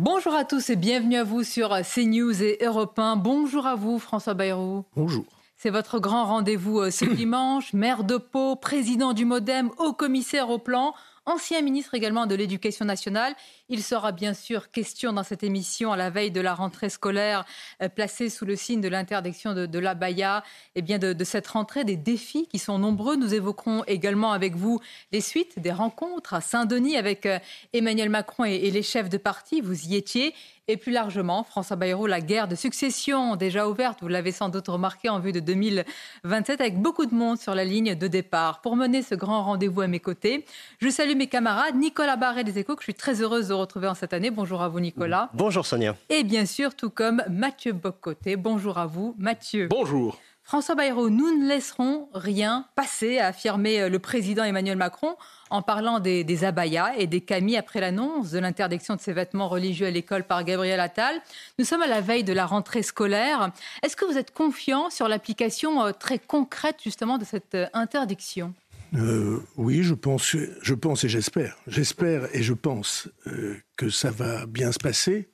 Bonjour à tous et bienvenue à vous sur CNews et Europe 1. Bonjour à vous, François Bayrou. Bonjour. C'est votre grand rendez-vous euh, ce dimanche. Maire de Pau, président du Modem, haut commissaire au plan ancien ministre également de l'Éducation nationale. Il sera bien sûr question dans cette émission, à la veille de la rentrée scolaire, euh, placée sous le signe de l'interdiction de, de l'abaya, et eh bien de, cette rentrée, des défis qui sont nombreux. Nous évoquerons également avec vous les suites des rencontres à Saint-Denis avec euh, Emmanuel Macron et, et les chefs de parti. Vous y étiez. Et plus largement, François Bayrou, la guerre de succession déjà ouverte, vous l'avez sans doute remarqué en vue de 2027, avec beaucoup de monde sur la ligne de départ. Pour mener ce grand rendez-vous à mes côtés, je salue mes camarades, Nicolas Barret des Échos, que je suis très heureuse de retrouver en cette année. Bonjour à vous, Nicolas. Bonjour, Sonia. Et bien sûr, tout comme Mathieu Boccoté. Bonjour à vous, Mathieu. Bonjour. François Bayrou, nous ne laisserons rien passer, a affirmé euh, le président Emmanuel Macron en parlant des, abayas et des camis après l'annonce de l'interdiction de ces vêtements religieux à l'école par Gabriel Attal. Nous sommes à la veille de la rentrée scolaire. Est-ce que vous êtes confiant sur l'application euh, très concrète justement de cette euh, interdiction? Oui, je pense et j'espère. J'espère et je pense que ça va bien se passer.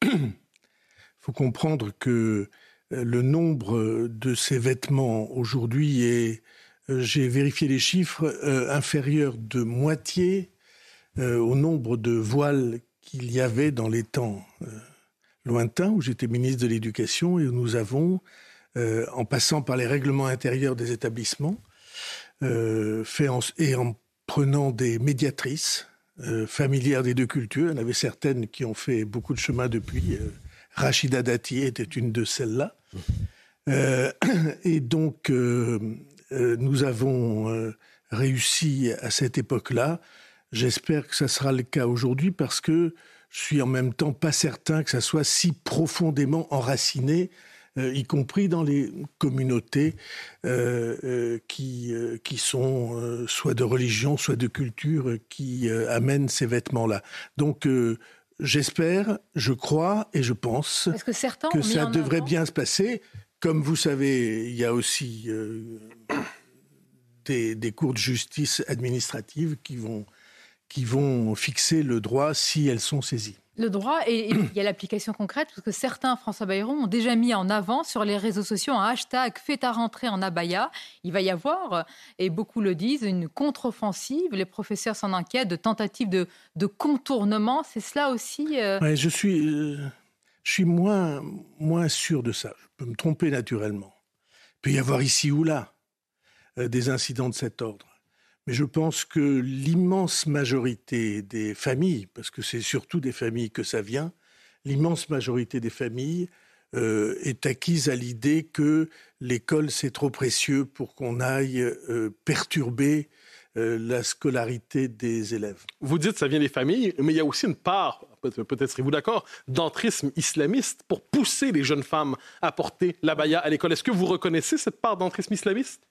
Il faut comprendre que le nombre de ces vêtements aujourd'hui est, euh, j'ai vérifié les chiffres, euh, inférieur de moitié euh, au nombre de voiles qu'il y avait dans les temps lointains où j'étais ministre de l'Éducation et où nous avons, en passant par les règlements intérieurs des établissements, fait et en prenant des médiatrices familières des deux cultures, il y en avait certaines qui ont fait beaucoup de chemin depuis. Rachida Dati était une de celles-là. Euh, et donc, euh, euh, nous avons réussi à cette époque-là. J'espère que ça sera le cas aujourd'hui parce que je suis en même temps pas certain que ça soit si profondément enraciné, y compris dans les communautés qui, qui sont soit de religion, soit de culture, qui amènent ces vêtements-là. Donc, J'espère, je crois et je pense que, certains que ça devrait bien se passer. Comme vous savez, il y a aussi euh, des, des, cours de justice administrative qui vont, qui vont fixer le droit si elles sont saisies. Le droit, et il y a l'application concrète, parce que certains, François Bayrou, ont déjà mis en avant sur les réseaux sociaux un hashtag Fais ta rentrée en abaya. Il va y avoir, et beaucoup le disent, une contre-offensive. Les professeurs s'en inquiètent de tentatives de, de contournement. C'est cela aussi euh... Je suis, euh, je suis moins, moins sûr de ça. Je peux me tromper naturellement. Il peut y avoir ici ou là euh, des incidents de cet ordre. Mais je pense que l'immense majorité des familles, parce que c'est surtout des familles que ça vient, l'immense majorité des familles euh, est acquise à l'idée que l'école c'est trop précieux pour qu'on aille euh, perturber euh, la scolarité des élèves. Vous dites que ça vient des familles, mais il y a aussi une part, peut-être serez-vous d'accord, d'entrisme islamiste pour pousser les jeunes femmes à porter l'abaya à l'école. Est-ce que vous reconnaissez cette part d'entrisme islamiste?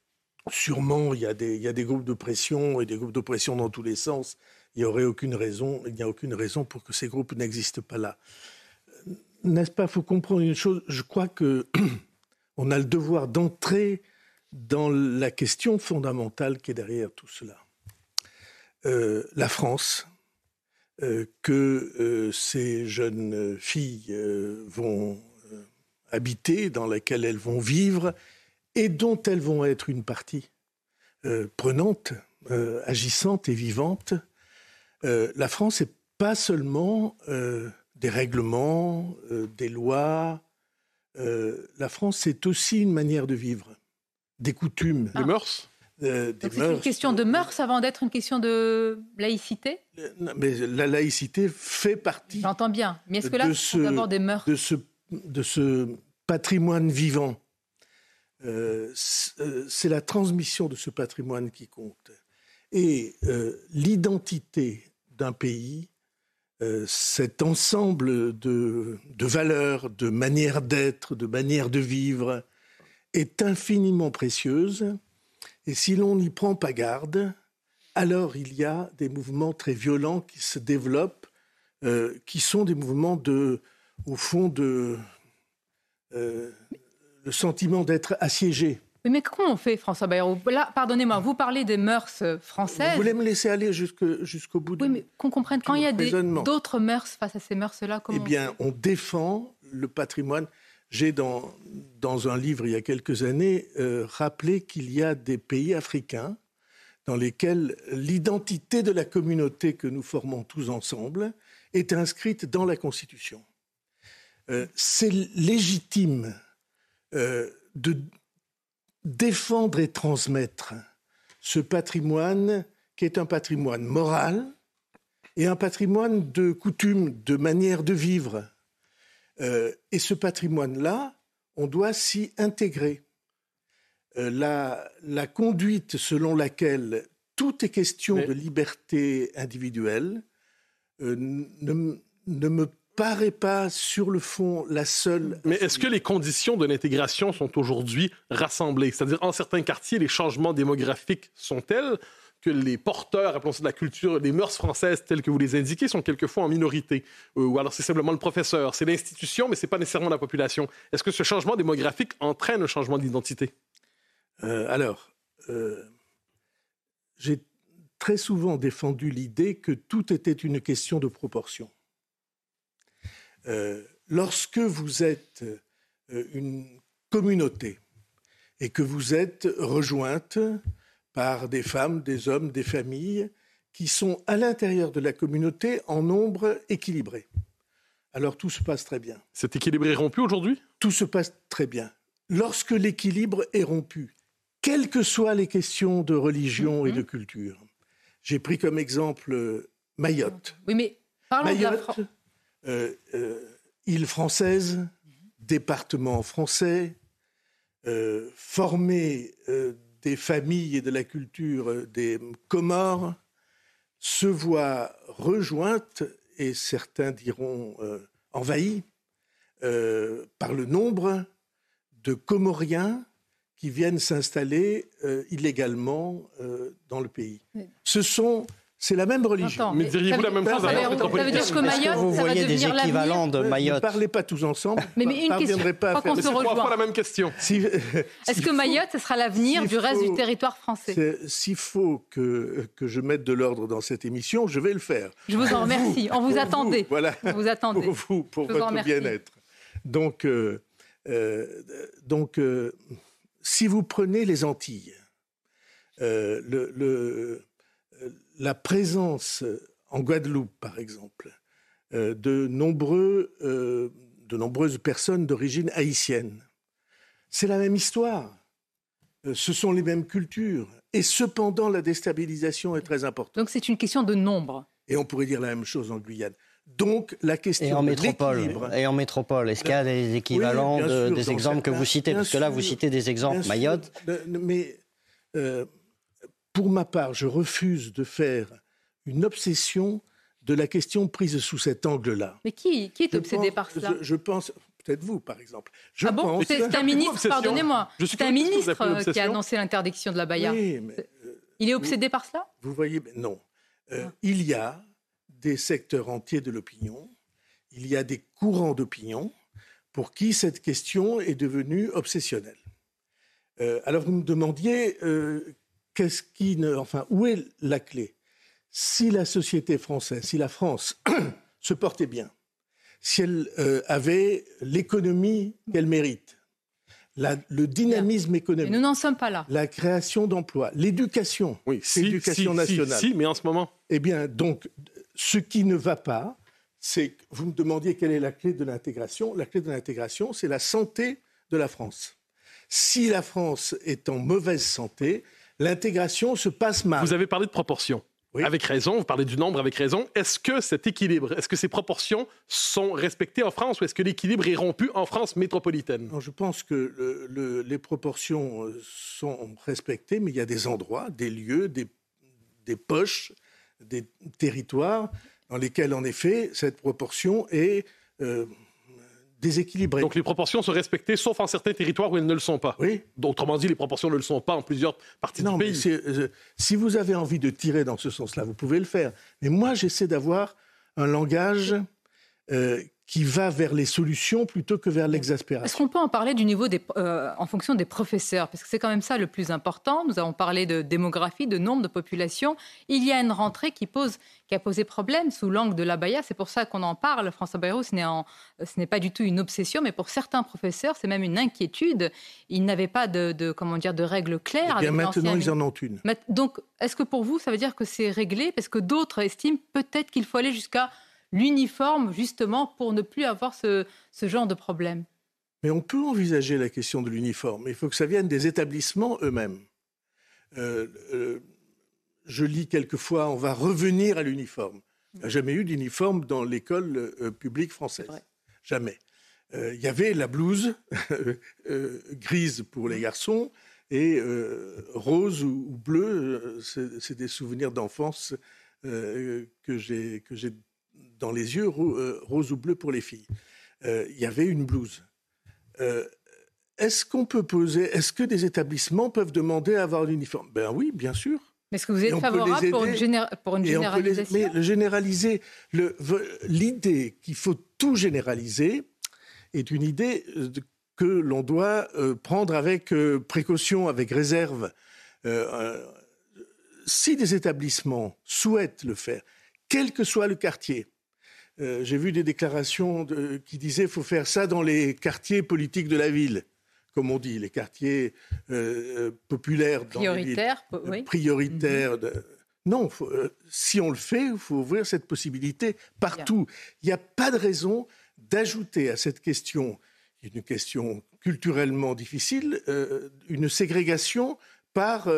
Sûrement, il y, a des, groupes de pression et des groupes de pression dans tous les sens. Il n'y aurait aucune raison, il n'y a aucune raison pour que ces groupes n'existent pas là. N'est-ce pas Il faut comprendre une chose? Je crois que on a le devoir d'entrer dans la question fondamentale qui est derrière tout cela. Euh, la France, euh, que euh, ces jeunes filles vont habiter, dans laquelle elles vont vivre, et dont elles vont être une partie euh, prenante, euh, agissante et vivante. Euh, la France n'est pas seulement des règlements, des lois. la France, c'est aussi une manière de vivre, des coutumes. Des mœurs? C'est une question de mœurs avant d'être une question de laïcité? Mais la laïcité fait partie. J'entends bien. Mais est-ce que là, c'est d'abord des mœurs? de ce, de ce patrimoine vivant c'est la transmission de ce patrimoine qui compte. Et euh, l'identité d'un pays, euh, cet ensemble de, valeurs, de manières d'être, de manières de vivre, est infiniment précieuse. Et si l'on n'y prend pas garde, alors il y a des mouvements très violents qui se développent, euh, qui sont des mouvements de, au fond, de euh, le sentiment d'être assiégé. Mais comment on fait, François Bayrou? Là, pardonnez-moi, vous parlez des mœurs françaises. Vous voulez me laisser aller jusqu'au bout de Oui, mais qu'on comprenne, quand il y a d'autres mœurs face à ces mœurs-là, comment Eh bien, on, défend le patrimoine. J'ai, dans, dans un livre il y a quelques années, euh, rappelé qu'il y a des pays africains dans lesquels l'identité de la communauté que nous formons tous ensemble est inscrite dans la Constitution. Euh, c'est légitime euh, de défendre et transmettre ce patrimoine qui est un patrimoine moral et un patrimoine de coutumes, de manière de vivre. Euh, et ce patrimoine-là, on doit s'y intégrer. la, la, conduite selon laquelle tout est question de liberté individuelle ne, ne me paraît pas sur le fond la seule. Mais est-ce que les conditions de l'intégration sont aujourd'hui rassemblées? C'est-à-dire, en certains quartiers, les changements démographiques sont tels que les porteurs, appelons ça de la culture, les mœurs françaises telles que vous les indiquez, sont quelquefois en minorité? Euh, ou alors c'est simplement le professeur. C'est l'institution, mais ce n'est pas nécessairement la population. Est-ce que ce changement démographique entraîne un changement d'identité? Euh, Alors, euh, j'ai très souvent défendu l'idée que tout était une question de proportion. Euh, lorsque vous êtes euh, une communauté et que vous êtes rejointe par des femmes, des hommes, des familles qui sont à l'intérieur de la communauté en nombre équilibré. Alors tout se passe très bien. Cet équilibre est rompu aujourd'hui? Tout se passe très bien. Lorsque l'équilibre est rompu, quelles que soient les questions de religion et de culture, j'ai pris comme exemple Mayotte. Oui, mais parlons Mayotte, de euh, euh, île française, département français, euh, former des familles et de la culture des Comores, se voient rejointes, et certains diront envahies, par le nombre de Comoriens qui viennent s'installer illégalement dans le pays. Ce sont c'est la même religion. mais diriez-vous la même chose ça, veut dire que Mayotte, vous ça voyez des équivalents de Mayotte Ne parlez pas tous ensemble. Mais, mais une question, pas qu'on se rejoint. pas la même question. Si, Est-ce que Mayotte, ce sera l'avenir du reste du territoire français S'il faut que, que je mette de l'ordre dans cette émission, je vais le faire. Je vous en remercie. On vous attendait. Vous, voilà. On vous attendait. Pour vous, pour votre bien-être. Donc, euh, euh, donc euh, si vous prenez les Antilles, euh, le, le la présence en Guadeloupe, par exemple, euh, de, nombreux, euh, de nombreuses personnes d'origine haïtienne. C'est la même histoire. Euh, ce sont les mêmes cultures. Et cependant, la déstabilisation est très importante. Donc c'est une question de nombre. Et on pourrait dire la même chose en Guyane. Donc la question et en de métropole et en métropole, est-ce qu'il y a des équivalents oui, de, sûr, des exemples que vous citez? Parce que là, vous citez des exemples Mayotte. Sûr, mais euh, pour ma part, je refuse de faire une obsession de la question prise sous cet angle-là. Mais qui, qui est obsédé pense, par cela je, je, pense, peut-être vous par exemple. Je ah bon C'est un ministre, pardonnez-moi, c'est un ministre qui a annoncé l'interdiction de la Baïa. Oui, mais, euh, Il est obsédé vous, par cela? Vous voyez, non. Euh, ah. Il y a des secteurs entiers de l'opinion, il y a des courants d'opinion pour qui cette question est devenue obsessionnelle. Euh, alors vous me demandiez euh, qu'est-ce qui ne, enfin, où est la clé? Si la société française, si la France se portait bien, si elle euh, avait l'économie qu'elle mérite, la, le dynamisme bien. économique, mais nous n'en sommes pas là. La création d'emplois, l'éducation, oui, si, l'éducation si, nationale. Si, si, mais en ce moment. Eh bien, donc, ce qui ne va pas, c'est que vous me demandiez quelle est la clé de l'intégration. La clé de l'intégration, c'est la santé de la France. Si la France est en mauvaise santé, l'intégration se passe mal. Vous avez parlé de proportion. Oui. Avec raison, vous parlez du nombre avec raison. Est-ce que cet équilibre, est-ce que ces proportions sont respectées en France ou est-ce que l'équilibre est rompu en France métropolitaine? Non, Je pense que le, le, les proportions sont respectées, mais il y a des endroits, des lieux, des, des poches, des territoires dans lesquels, en effet, cette proportion est euh, déséquilibrée. Donc les proportions sont respectées, sauf en certains territoires où elles ne le sont pas. Oui. Autrement dit, les proportions ne le sont pas en plusieurs parties non, du pays. Mais euh, si vous avez envie de tirer dans ce sens-là, vous pouvez le faire. Mais moi, j'essaie d'avoir un langage euh, qui va vers les solutions plutôt que vers l'exaspération. Est-ce qu'on peut en parler du niveau des, euh, en fonction des professeurs? Parce que c'est quand même ça le plus important. Nous avons parlé de démographie, de nombre de population. Il y a une rentrée qui, pose, qui a posé problème sous l'angle de l'abaya. C'est pour ça qu'on en parle. François Bayrou, ce n'est pas du tout une obsession, mais pour certains professeurs, c'est même une inquiétude. Ils n'avaient pas de, comment dire, de règles claires. Et eh bien maintenant, ils en ont une. Donc, est-ce que pour vous, ça veut dire que c'est réglé? Parce que d'autres estiment peut-être qu'il faut aller jusqu'à l'uniforme, justement, pour ne plus avoir ce, genre de problème Mais on peut envisager la question de l'uniforme. Il faut que ça vienne des établissements eux-mêmes. Euh, euh, je lis quelquefois, on va revenir à l'uniforme. Il n'y a jamais eu d'uniforme dans l'école euh, publique française. Jamais. Il y avait la blouse grise pour les garçons et rose ou, ou bleu. c'est des souvenirs d'enfance que j'ai dans les yeux, euh, rose ou bleu pour les filles. Euh, il y avait une blouse. Euh, est-ce qu'on peut poser, est-ce que des établissements peuvent demander à avoir l'uniforme? Ben oui, bien sûr. Mais est-ce que vous êtes favorable pour une, généralisation? Mais le généraliser, l'idée qu'il faut tout généraliser est une idée que l'on doit prendre avec précaution, avec réserve. si des établissements souhaitent le faire, quel que soit le quartier, euh, j'ai vu des déclarations qui disaient qu'il faut faire ça dans les quartiers politiques de la ville, comme on dit, les quartiers euh, euh, populaires. Prioritaires, oui. Prioritaires. Mhm. Non, si on le fait, il faut ouvrir cette possibilité partout. Il n'y a pas de raison d'ajouter à cette question, qui est une question culturellement difficile, une ségrégation par,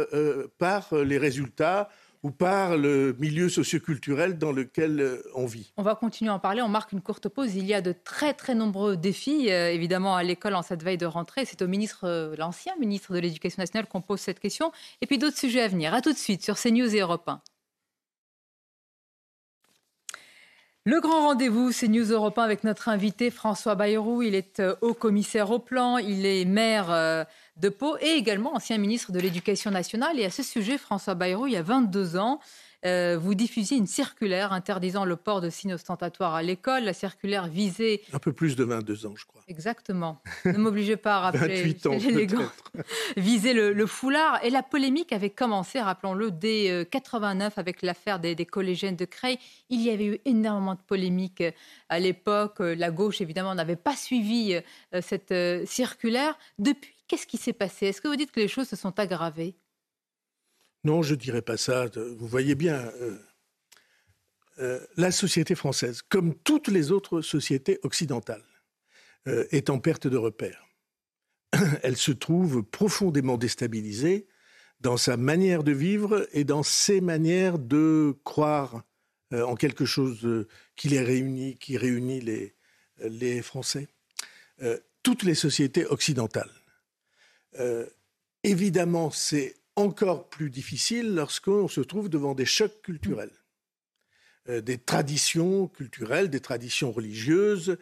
par les résultats ou par le milieu socioculturel dans lequel euh, on vit. On va continuer à en parler. On marque une courte pause. Il y a de très très nombreux défis, euh, évidemment, à l'école en cette veille de rentrée. C'est au ministre, euh, l'ancien ministre de l'Éducation nationale qu'on pose cette question. Et puis d'autres sujets à venir. À tout de suite sur CNews et Europe 1. Le grand rendez-vous, c'est News Europe 1 avec notre invité François Bayrou. Il est haut commissaire au plan, il est maire de Pau et également ancien ministre de l'Éducation nationale. Et à ce sujet, François Bayrou, il y a 22 ans, euh, vous diffusiez une circulaire interdisant le port de signes ostentatoires à l'école. La circulaire visait... Un peu plus de 22 ans, je crois. Exactement. Ne m'obligez pas à rappeler 28 ans, visait le, foulard. Et la polémique avait commencé, rappelons-le, dès 89 euh, avec l'affaire des, des, collégiennes de Creil. Il y avait eu énormément de polémiques euh, à l'époque. La gauche, évidemment, n'avait pas suivi cette circulaire. Depuis, qu'est-ce qui s'est passé? Est-ce que vous dites que les choses se sont aggravées? Non, je ne dirais pas ça. Vous voyez bien, euh, euh, la société française, comme toutes les autres sociétés occidentales, euh, est en perte de repère. Elle se trouve profondément déstabilisée dans sa manière de vivre et dans ses manières de croire en quelque chose qui les réunit, qui réunit les, les Français. toutes les sociétés occidentales. évidemment, c'est encore plus difficile lorsqu'on se trouve devant des chocs culturels, euh, des traditions culturelles, des traditions religieuses,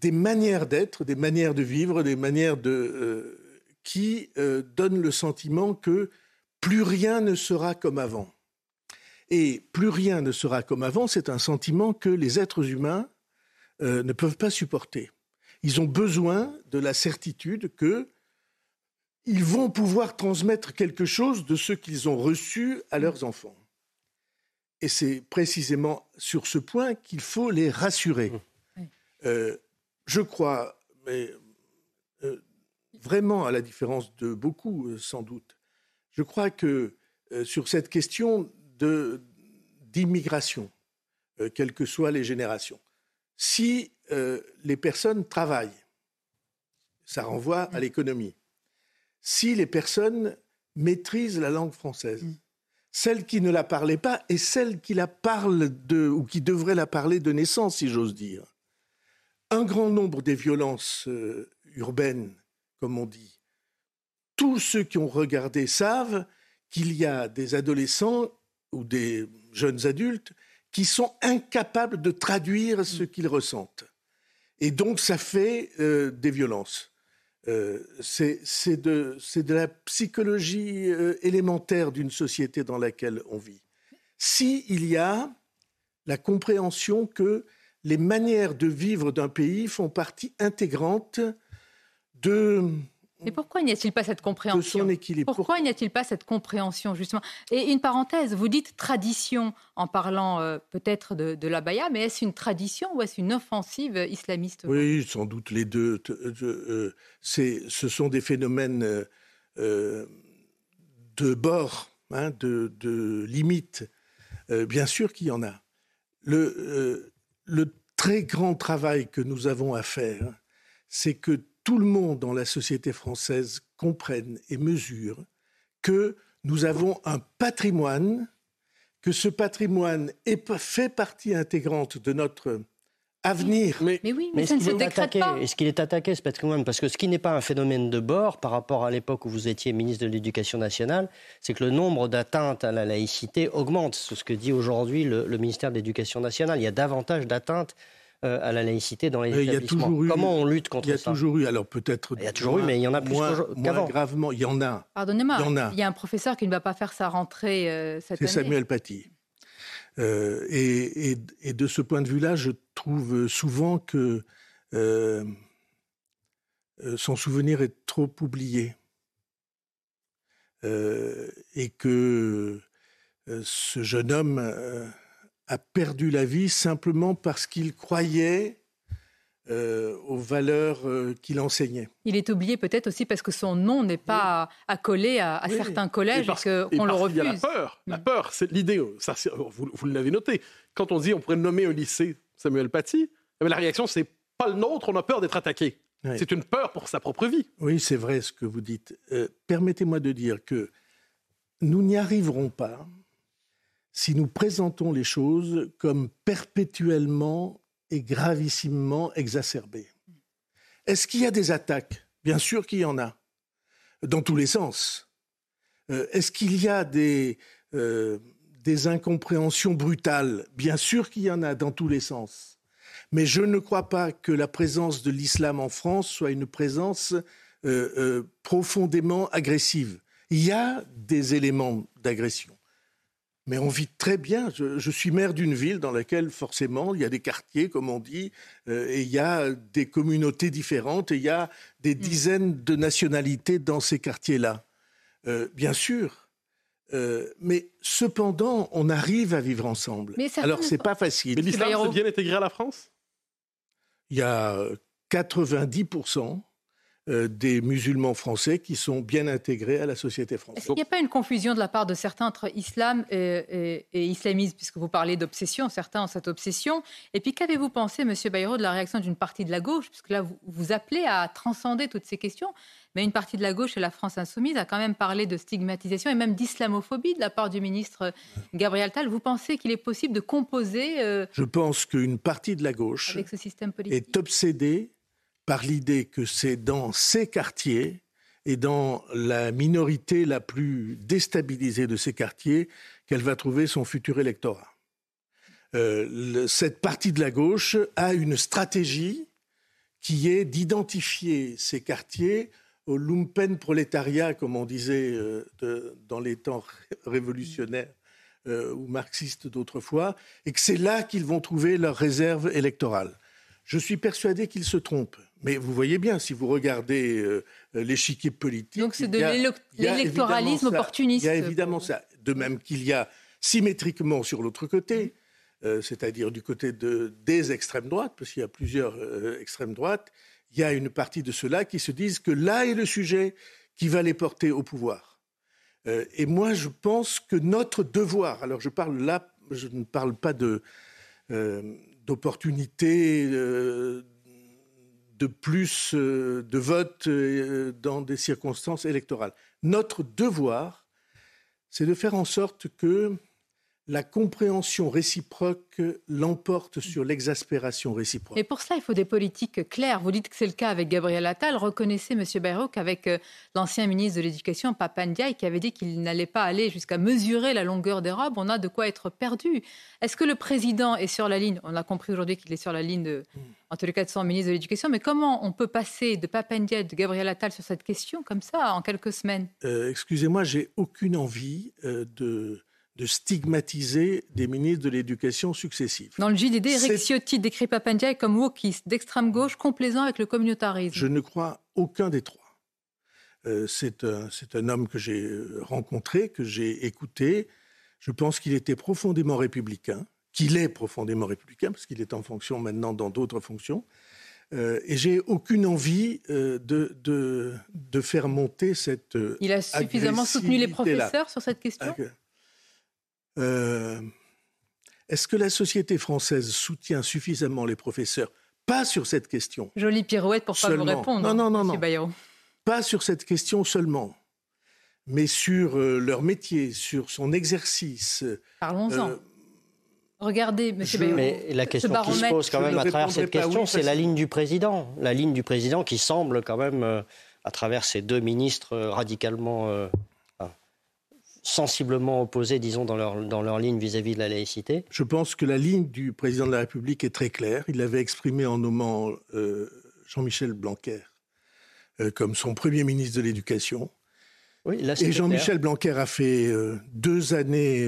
des manières d'être, des manières de vivre, des manières de euh, qui euh, donnent le sentiment que plus rien ne sera comme avant. Et plus rien ne sera comme avant, c'est un sentiment que les êtres humains ne peuvent pas supporter. Ils ont besoin de la certitude que ils vont pouvoir transmettre quelque chose de ce qu'ils ont reçu à leurs enfants. Et c'est précisément sur ce point qu'il faut les rassurer. Euh, je crois, mais euh, vraiment à la différence de beaucoup euh, sans doute, je crois que sur cette question d'immigration, quelles que soient les générations, si les personnes travaillent, ça renvoie à l'économie si les personnes maîtrisent la langue française. Mm. Celle qui ne la parlait pas et celle qui la parle de, ou qui devrait la parler de naissance, si j'ose dire. Un grand nombre des violences euh, urbaines, comme on dit, tous ceux qui ont regardé savent qu'il y a des adolescents ou des jeunes adultes qui sont incapables de traduire ce qu'ils ressentent. Et donc ça fait euh, des violences. Euh, c'est de, la psychologie euh, élémentaire d'une société dans laquelle on vit. S'il il y a la compréhension que les manières de vivre d'un pays font partie intégrante de mais pourquoi n'y a-t-il pas cette compréhension? Pourquoi n'y a-t-il pas cette compréhension, justement? Et une parenthèse, vous dites tradition en parlant euh, peut-être de, la baya, mais est-ce une tradition ou est-ce une offensive islamiste? Oui, sans doute les deux. Euh, ce sont des phénomènes euh, de bord, hein, de, de limite. bien sûr qu'il y en a. Le, le très grand travail que nous avons à faire, c'est que tout le monde dans la société française comprenne et mesure que nous avons un patrimoine, que ce patrimoine est, fait partie intégrante de notre avenir. Mais, oui, mais, ça ne se décrète pas. Est-ce qu'il est attaqué, ce patrimoine? Parce que ce qui n'est pas un phénomène de bord par rapport à l'époque où vous étiez ministre de l'Éducation nationale, c'est que le nombre d'atteintes à la laïcité augmente. C'est ce que dit aujourd'hui le, le ministère de l'Éducation nationale. Il y a davantage d'atteintes euh, à la laïcité dans les euh, établissements. Comment on lutte contre ça Il y a toujours eu, alors peut-être. Il y a toujours eu, mais il y en a plus qu'avant. gravement, il y en a. Pardonnez-moi, il, y a un professeur qui ne va pas faire sa rentrée euh, cette année. C'est Samuel Paty. et, de ce point de vue-là, je trouve souvent que son souvenir est trop oublié. et que ce jeune homme a perdu la vie simplement parce qu'il croyait euh, aux valeurs euh, qu'il enseignait. Il est oublié peut-être aussi parce que son nom n'est pas accolé à, certains collèges et, qu'on le refuse. Il y a la peur. La peur, c'est l'idée. Ça, vous, vous l'avez noté. Quand on dit on pourrait nommer un lycée Samuel Paty, eh la réaction c'est pas le nôtre. On a peur d'être attaqué. C'est une peur pour sa propre vie. Oui, c'est vrai ce que vous dites. Euh, permettez-moi de dire que nous n'y arriverons pas si nous présentons les choses comme perpétuellement et gravissimement exacerbées. Est-ce qu'il y a des attaques? Bien sûr qu'il y en a, dans tous les sens. Euh, est-ce qu'il y a des, euh, incompréhensions brutales? Bien sûr qu'il y en a dans tous les sens. Mais je ne crois pas que la présence de l'islam en France soit une présence euh, profondément agressive. Il y a des éléments d'agression. Mais on vit très bien. Je, suis maire d'une ville dans laquelle, forcément, il y a des quartiers, comme on dit, euh, et il y a des communautés différentes, et il y a des mm. dizaines de nationalités dans ces quartiers-là. Euh, bien sûr. Euh, mais cependant, on arrive à vivre ensemble. Mais Alors, c'est pas facile. Mais l'islam s'est bien intégré à la France? Il y a 90 euh, des musulmans français qui sont bien intégrés à la société française. Il n'y a pas une confusion de la part de certains entre islam et, islamisme, puisque vous parlez d'obsession, certains ont cette obsession. Et puis qu'avez-vous pensé, Monsieur Bayrou, de la réaction d'une partie de la gauche, puisque là vous, vous appelez à transcender toutes ces questions, mais une partie de la gauche et la France insoumise a quand même parlé de stigmatisation et même d'islamophobie de la part du ministre Gabriel Tal. Vous pensez qu'il est possible de composer euh, Je pense qu'une partie de la gauche avec ce système politique? est obsédée par l'idée que c'est dans ces quartiers et dans la minorité la plus déstabilisée de ces quartiers qu'elle va trouver son futur électorat. Euh, cette partie de la gauche a une stratégie qui est d'identifier ces quartiers au lumpen prolétariat, comme on disait euh, dans les temps révolutionnaires euh, ou marxistes d'autrefois, et que c'est là qu'ils vont trouver leur réserve électorale. Je suis persuadé qu'ils se trompent. Mais vous voyez bien, si vous regardez euh, l'échiquier politique. Donc c'est de l'électoralisme opportuniste. Il y a évidemment ça. De même qu'il y a symétriquement sur l'autre côté, euh, c'est-à-dire du côté de, des extrêmes droites, parce qu'il y a plusieurs euh, extrêmes droites, il y a une partie de ceux-là qui se disent que là est le sujet qui va les porter au pouvoir. et moi, je pense que notre devoir, alors je parle là, je ne parle pas de d'opportunité de plus euh, de votes euh, dans des circonstances électorales. Notre devoir, c'est de faire en sorte que la compréhension réciproque l'emporte sur l'exaspération réciproque. Et pour cela, il faut des politiques claires. Vous dites que c'est le cas avec Gabriel Attal. Reconnaissez, M. Bayrou, qu'avec euh, l'ancien ministre de l'Éducation, Papandiaï, qui avait dit qu'il n'allait pas aller jusqu'à mesurer la longueur des robes, on a de quoi être perdu. Est-ce que le président est sur la ligne? On a compris aujourd'hui qu'il est sur la ligne, de, en tous les cas, de son ministre de l'Éducation. Mais comment on peut passer de Papandiaï, de Gabriel Attal sur cette question comme ça en quelques semaines? Euh, Excusez-moi, j'ai aucune envie euh, de de stigmatiser des ministres de l'Éducation successifs. Dans le JDD, Eric Ciotti décrit Papandiaï comme wokiste, d'extrême gauche, complaisant avec le communautarisme. Je ne crois aucun des trois. Euh, c'est un, un, homme que j'ai euh, rencontré, que j'ai écouté. Je pense qu'il était profondément républicain, qu'il est profondément républicain, parce qu'il est en fonction maintenant dans d'autres fonctions. Euh, et j'ai aucune envie de, de, de, faire monter cette. Il a suffisamment soutenu les professeurs sur cette question? Euh, est-ce que la société française soutient suffisamment les professeurs? Pas sur cette question. Jolie pirouette pour pas vous répondre. Non, non, non, non. Pas sur cette question seulement, mais sur euh, leur métier, sur son exercice. Parlons-en. Euh, Regardez, M. Bayrou. Mais la question qui se pose quand même à travers cette question, c'est la ligne du président. La ligne du président qui semble quand même, à travers ces deux ministres radicalement sensiblement opposés, disons, dans leur, dans leur ligne vis-à-vis de la laïcité Je pense que la ligne du président de la République est très claire. Il l'avait exprimée en nommant euh, Jean-Michel Blanquer euh, comme son premier ministre de l'Éducation. Oui, là, Et Jean-Michel Blanquer a fait euh, deux années